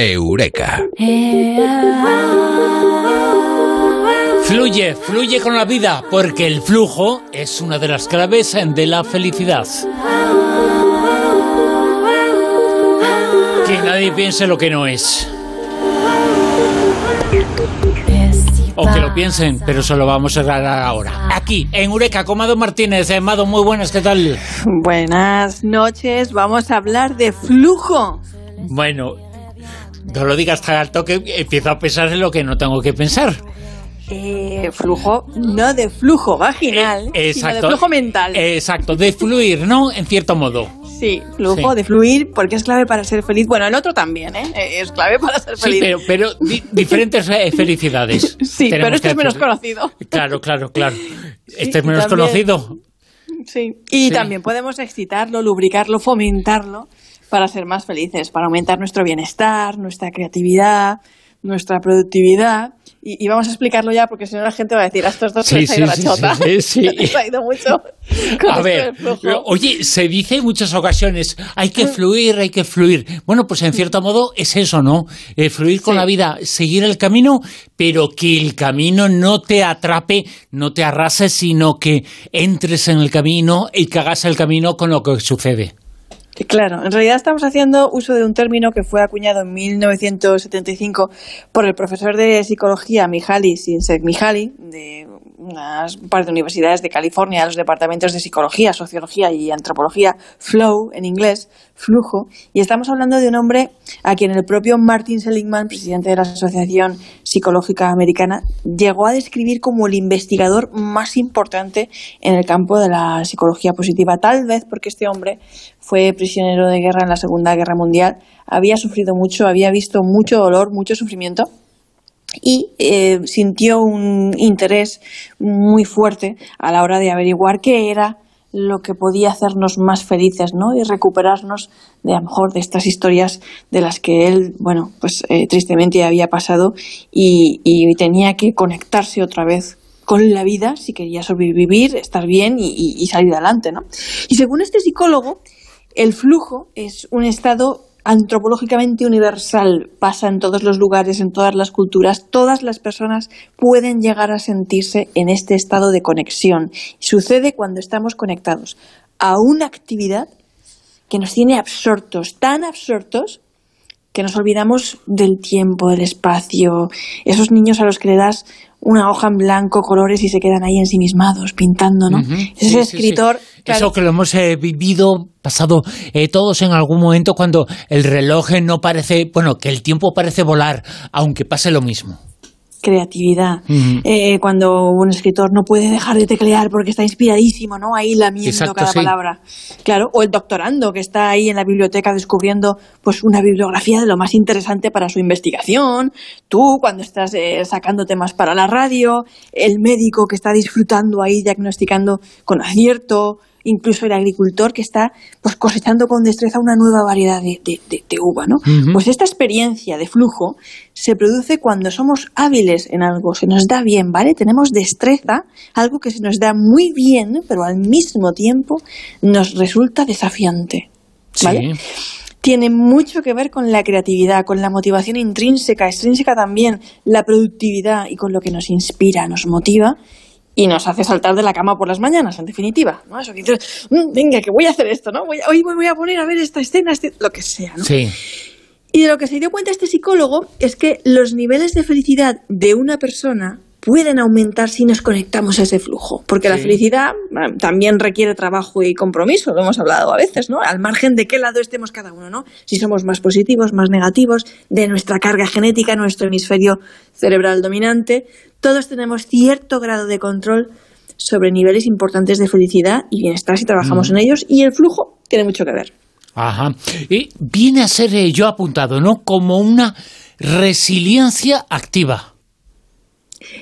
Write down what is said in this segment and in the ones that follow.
Eureka. Fluye, fluye con la vida, porque el flujo es una de las claves de la felicidad. Que nadie piense lo que no es. O que lo piensen, pero eso lo vamos a hablar ahora. Aquí, en Eureka, con Mado Martínez. Eh, Mado, muy buenas, ¿qué tal? Buenas noches, vamos a hablar de flujo. Bueno, no lo digas tan alto que empiezo a pensar en lo que no tengo que pensar. Eh, flujo, no de flujo vaginal, Eh, sino de flujo mental. Exacto, de fluir, ¿no? En cierto modo. sí, flujo sí. de fluir, porque es clave para ser feliz. Bueno, el otro también, ¿eh? Eh, Es clave para ser Sí, feliz. pero, pero di- diferentes eh, felicidades. Sí, pero este es menos conocido. Claro, claro, claro. Este es menos también- conocido. Sí. Y Sí. también podemos excitarlo, lubricarlo, fomentarlo para ser más felices, para aumentar nuestro bienestar, nuestra creatividad, nuestra productividad. Y, y vamos a explicarlo ya, porque si no la gente va a decir, a estos dos se les ha sí, ido la chota. sí, sí. Se les ha ido mucho. A ver, oye, se dice en muchas ocasiones, hay Mm. que fluir, hay que fluir. Bueno, pues en cierto modo es eso, ¿no? Eh, fluir con la vida, seguir el camino, pero que el camino no te atrape, no te arrase, sino que entres en el camino y que hagas el camino con lo que sucede. Que Claro, en realidad estamos haciendo uso de un término que fue acuñado en 1975 por el profesor de psicología Mihaly Csikszentmihalyi de unas un par de universidades de California, los departamentos de psicología, sociología y antropología, flow en inglés, flujo, y estamos hablando de un hombre a quien el propio Martin Seligman, presidente de la Asociación Psicológica Americana, llegó a describir como el investigador más importante en el campo de la psicología positiva, tal vez porque este hombre fue prisionero de guerra en la Segunda Guerra Mundial, había sufrido mucho, había visto mucho dolor, mucho sufrimiento y eh, sintió un interés muy fuerte a la hora de averiguar qué era lo que podía hacernos más felices, ¿no? Y recuperarnos de a lo mejor de estas historias de las que él, bueno, pues eh, tristemente había pasado y, tenía que conectarse otra vez con la vida si quería sobrevivir, estar bien y- y salir adelante, ¿no? Y según este psicólogo, el flujo es un estado antropológicamente universal, pasa en todos los lugares, en todas las culturas, todas las personas pueden llegar a sentirse en este estado de conexión. Sucede cuando estamos conectados a una actividad que nos tiene absortos, tan absortos que nos olvidamos del tiempo, del espacio, esos niños a los que le das una hoja en blanco, colores y se quedan ahí ensimismados, pintando, ¿no? Ese Sí, sí, sí. escritor... claro, Eso que lo hemos eh, vivido, pasado eh, todos en algún momento cuando el reloj no parece, bueno, que el tiempo parece volar, aunque pase lo mismo. Creatividad. Eh, cuando un escritor no puede dejar de teclear porque está inspiradísimo, ¿no? Ahí lamiendo Exacto, cada sí. palabra. Claro, o el doctorando que está ahí en la biblioteca descubriendo pues una bibliografía de lo más interesante para su investigación. Tú cuando estás eh, sacando temas para la radio, el médico que está disfrutando ahí diagnosticando con acierto, incluso el agricultor que está pues cosechando con destreza una nueva variedad de, de- de- de uva, ¿no? Pues esta experiencia de flujo se produce cuando somos hábiles en algo, se nos da bien, ¿vale? Tenemos destreza, algo que se nos da muy bien, pero al mismo tiempo nos resulta desafiante, ¿vale? Sí. Tiene mucho que ver con la creatividad, con la motivación intrínseca, extrínseca también, la productividad y con lo que nos inspira, nos motiva y nos hace saltar de la cama por las mañanas, en definitiva. ¿no? Eso que dices, "Mm, venga, que voy a hacer esto, ¿no? Voy a- hoy voy a poner a ver esta escena, este-", lo que sea, ¿no? Sí. Y de lo que se dio cuenta este psicólogo es que los niveles de felicidad de una persona pueden aumentar si nos conectamos a ese flujo, porque la felicidad eh, también requiere trabajo y compromiso, lo hemos hablado a veces, ¿no? Al margen de qué lado estemos cada uno, ¿no? Si somos más positivos, más negativos, de nuestra carga genética, nuestro hemisferio cerebral dominante, todos tenemos cierto grado de control sobre niveles importantes de felicidad y bienestar si trabajamos en ellos y el flujo tiene mucho que ver. Ajá. Y viene a ser, eh, yo apuntado, ¿no? Como una resiliencia activa.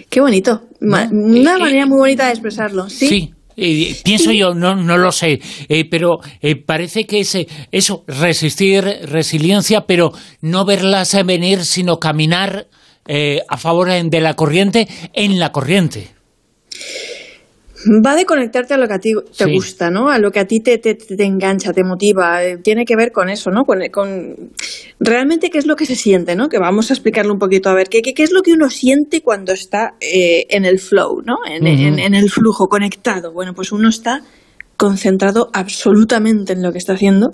Qué bonito. ¿No? Una Eh, manera eh, muy bonita de expresarlo. Sí. Sí. eh, pienso yo, no, no lo sé, eh, pero eh, parece que es eh, eso, resistir, resiliencia, pero no verlas eh, venir, sino caminar eh, a favor eh, de la corriente en la corriente. Va de conectarte a lo que a ti te gusta, ¿no? A lo que a ti te, te, te engancha, te motiva. Eh, tiene que ver con eso, ¿no? Con, con, realmente qué es lo que se siente, ¿no? Que vamos a explicarlo un poquito a ver qué, qué, es lo que uno siente cuando está eh, en el flow, ¿no? En, en, el flujo, conectado. Bueno, pues uno está concentrado absolutamente en lo que está haciendo.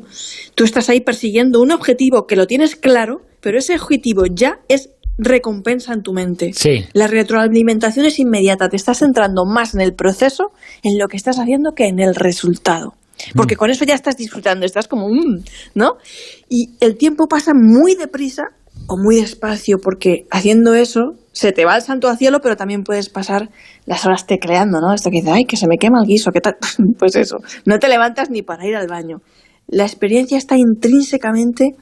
Tú estás ahí persiguiendo un objetivo que lo tienes claro, pero ese objetivo ya es recompensa en tu mente. Sí. La retroalimentación es inmediata, te estás centrando más en el proceso, en lo que estás haciendo, que en el resultado. Porque mm. con eso ya estás disfrutando, estás como, mm", ¿no? Y el tiempo pasa muy deprisa o muy despacio, porque haciendo eso se te va el santo al cielo, pero también puedes pasar las horas tecleando, ¿no? Esto que dice, ay, que se me quema el guiso, ¿qué tal? pues eso, no te levantas ni para ir al baño. La experiencia está intrínsecamente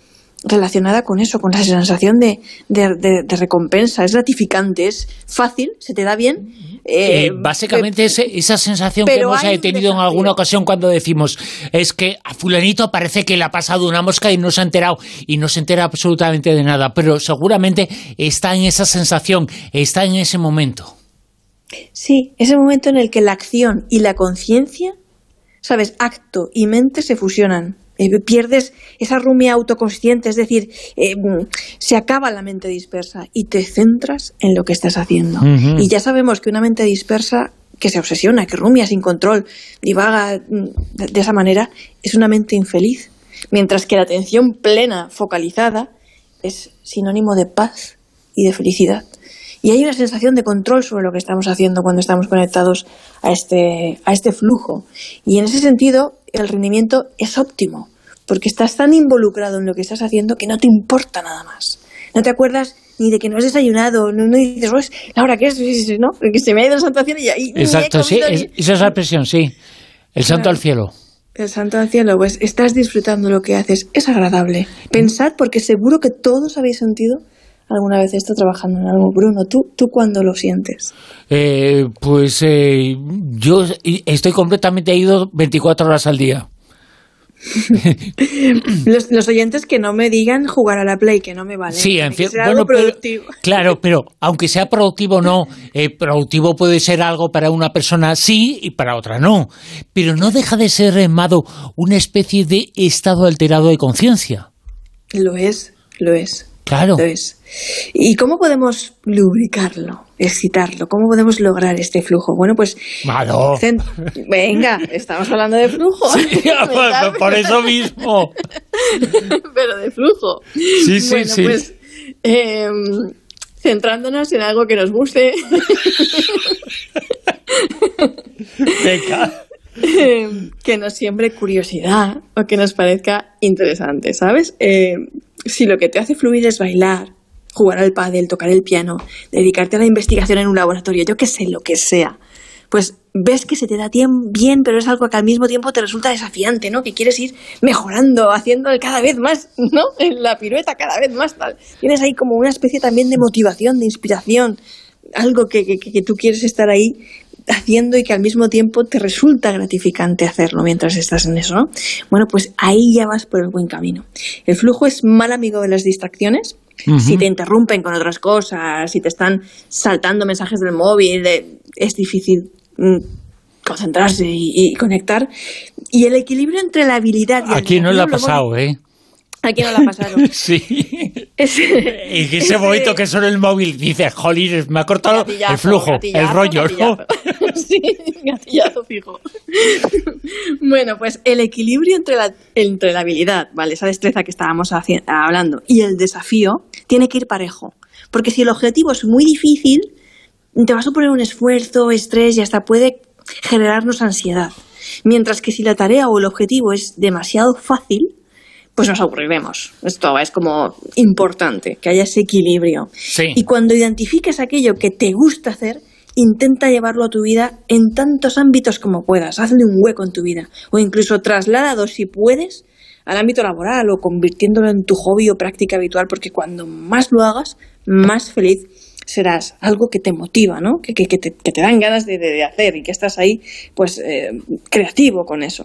relacionada con eso, con la sensación de, de, recompensa. Es gratificante, es fácil, se te da bien. Eh, eh, básicamente esa sensación que hemos tenido en alguna ocasión cuando decimos es que a fulanito parece que le ha pasado una mosca y no se ha enterado y no se entera absolutamente de nada, pero seguramente está en esa sensación, está en ese momento. Sí, ese momento en el que la acción y la conciencia, sabes, acto y mente se fusionan. Eh, pierdes esa rumia autoconsciente, es decir, eh, se acaba la mente dispersa y te centras en lo que estás haciendo. Y ya sabemos que una mente dispersa que se obsesiona, que rumia sin control, divaga mm, de esa manera, es una mente infeliz. Mientras que la atención plena, focalizada, es sinónimo de paz y de felicidad. Y hay una sensación de control sobre lo que estamos haciendo cuando estamos conectados a este, a este flujo. Y en ese sentido, el rendimiento es óptimo, porque estás tan involucrado en lo que estás haciendo que no te importa nada más. No te acuerdas ni de que no has desayunado, no, dices, pues, Laura, ¿qué es? ¿No? Que se me ha ido la santuación y ya. Exacto, sí, esa es la expresión, sí. El santo al cielo. El santo al cielo, pues estás disfrutando lo que haces, es agradable. Pensad, porque seguro que todos habéis sentido alguna vez esto trabajando en algo. Bruno, ¿tú, tú cuándo lo sientes? Eh, pues eh, yo estoy completamente ido 24 horas al día. los, oyentes que no me digan jugar a la Play, que no me vale. Sí, en fin, bueno, claro, pero aunque sea productivo o no, eh, productivo puede ser algo para una persona sí y para otra no. Pero no deja de ser, Mado, una especie de estado alterado de conciencia. Lo es, lo es. Claro. ¿Y cómo podemos lubricarlo, excitarlo? ¿Cómo podemos lograr este flujo? Bueno, pues... Venga, estamos hablando de flujo. por eso mismo. Pero de flujo. Sí, sí, sí. Pues, em, centrándonos en algo que nos guste. Venga. que nos siembre curiosidad o que nos parezca interesante, ¿sabes? Eh, si lo que te hace fluir es bailar, jugar al pádel, tocar el piano, dedicarte a la investigación en un laboratorio, yo qué sé, lo que sea, pues ves que se te da bien, pero es algo que al mismo tiempo te resulta desafiante, ¿no? Que quieres ir mejorando, haciendo cada vez más, ¿no? En la pirueta cada vez más tal. Tienes ahí como una especie también de motivación, de inspiración, algo que, que, que tú quieres estar ahí haciendo y que al mismo tiempo te resulta gratificante hacerlo mientras estás en eso, ¿no? Bueno, pues ahí ya vas por el buen camino. El flujo es mal amigo de las distracciones. Si te interrumpen con otras cosas, si te están saltando mensajes del móvil, es difícil mm, concentrarse y, conectar. Y el equilibrio entre la habilidad y Aquí no le ha pasado, ¿eh? Aquí no la pasaron. sí. y ese momento que solo el móvil dice, jolín, me ha cortado el flujo, el rollo, ¿no? sí, gatillazo fijo. bueno, pues el equilibrio entre la, entre la habilidad, ¿vale? Esa destreza que estábamos hablando, y el desafío, tiene que ir parejo. Porque si el objetivo es muy difícil, te va a suponer un esfuerzo, estrés y hasta puede generarnos ansiedad. Mientras que si la tarea o el objetivo es demasiado fácil, pues nos aburriremos. Esto es como importante, que haya ese equilibrio. Y cuando identifiques aquello que te gusta hacer, intenta llevarlo a tu vida en tantos ámbitos como puedas. Hazle un hueco en tu vida. O incluso trasládalo, si puedes, al ámbito laboral o convirtiéndolo en tu hobby o práctica habitual, porque cuando más lo hagas, más feliz serás, algo que te motiva, ¿no? que, que, te, que te, dan ganas de, de, hacer y que estás ahí pues eh, creativo con eso.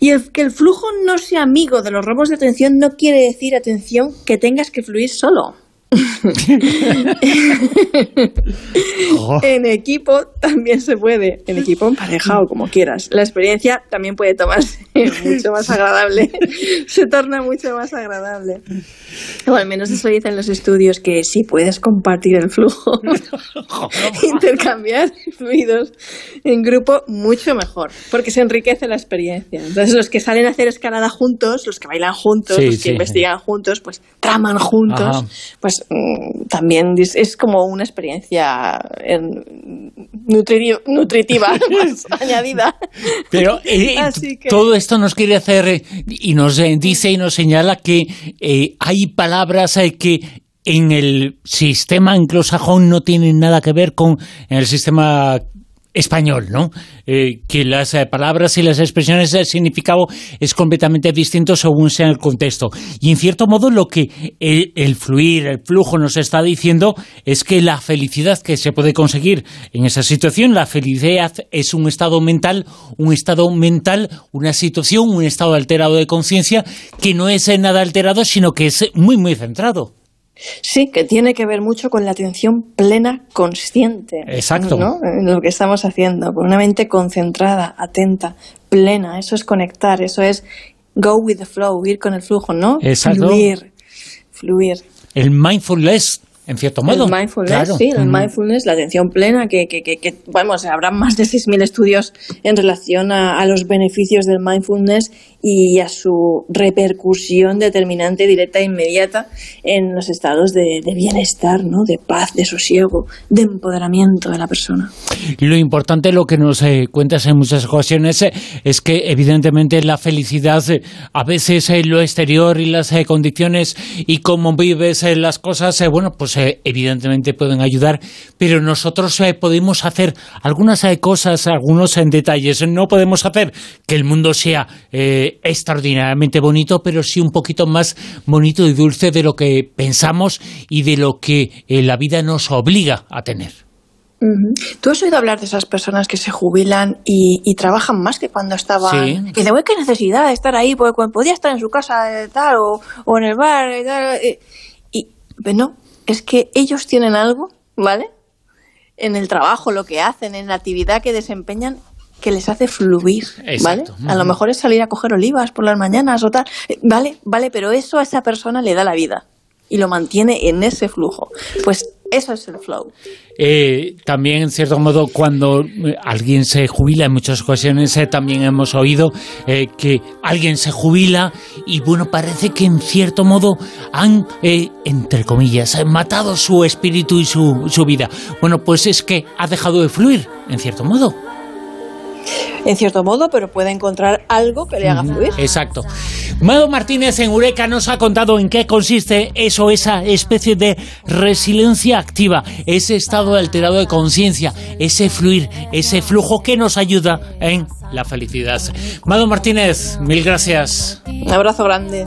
Y el, que el flujo no sea amigo de los robos de atención no quiere decir, atención, que tengas que fluir solo. en equipo también se puede, en equipo emparejado, como quieras. La experiencia también puede tomarse mucho más agradable, se torna mucho más agradable. O al menos eso dicen los estudios, que si puedes compartir el flujo, intercambiar fluidos en grupo, mucho mejor, porque se enriquece la experiencia. Entonces los que salen a hacer escalada juntos, los que bailan juntos, los que investigan juntos, pues traman juntos, pues mm, también es como una experiencia nutritiva añadida. Pero eh, todo esto nos quiere hacer y nos dice y nos señala que eh, hay palabras eh, que en el sistema anglosajón no tienen nada que ver con el sistema español, ¿no? Eh, que las eh, palabras y las expresiones, el significado es completamente distinto según sea el contexto. Y en cierto modo lo que el, fluir, el flujo nos está diciendo es que la felicidad que se puede conseguir en esa situación, la felicidad es un estado mental, un estado mental, una situación, un estado alterado de conciencia que no es nada alterado, sino que es muy, muy centrado. Sí, que tiene que ver mucho con la atención plena, consciente. Exacto. En lo que estamos haciendo, con una mente concentrada, atenta, plena. Eso es conectar, eso es go with the flow, ir con el flujo, ¿no? Exacto. Fluir, fluir. El mindfulness en cierto modo. El mindfulness, sí, el mindfulness, la atención plena, que, que, que, vamos, habrá más de 6.000 estudios en relación a, los beneficios del mindfulness y a su repercusión determinante, directa e inmediata en los estados de, bienestar, ¿no? de paz, de sosiego, de empoderamiento de la persona. Lo importante, lo que nos eh, cuentas en muchas ocasiones, eh, es que evidentemente la felicidad, eh, a veces lo exterior y las condiciones y cómo vives las cosas, bueno, pues evidentemente pueden ayudar, pero nosotros podemos hacer algunas cosas, algunos en detalles. No podemos hacer que el mundo sea extraordinariamente bonito, pero sí un poquito más bonito y dulce de lo que pensamos y de lo que la vida nos obliga a tener. ¿Tú has oído hablar de esas personas que se jubilan y, trabajan más que cuando estaban? Que de qué necesidad de estar ahí, porque podía estar en su casa tal, o, en el bar y tal. Y, pues no, es que ellos tienen algo, ¿vale? En el trabajo, lo que hacen, en la actividad que desempeñan, que les hace fluir, ¿vale? A lo mejor es salir a coger olivas por las mañanas o tal, eh, ¿vale? Vale, pero eso a esa persona le da la vida y lo mantiene en ese flujo. Pues eso es el flow. Eh, también, en cierto modo, cuando eh, alguien se jubila, en muchas ocasiones eh, también hemos oído que alguien se jubila y, bueno, parece que en cierto modo han, entre comillas, matado su espíritu y su, su vida. Bueno, pues es que ha dejado de fluir, en cierto modo en cierto modo, pero puede encontrar algo que le haga fluir. Exacto. Mado Martínez en Eureka nos ha contado en qué consiste eso, esa especie de resiliencia activa, ese estado alterado de conciencia, ese fluir, ese flujo que nos ayuda en la felicidad. Mado Martínez, mil gracias. Un abrazo grande.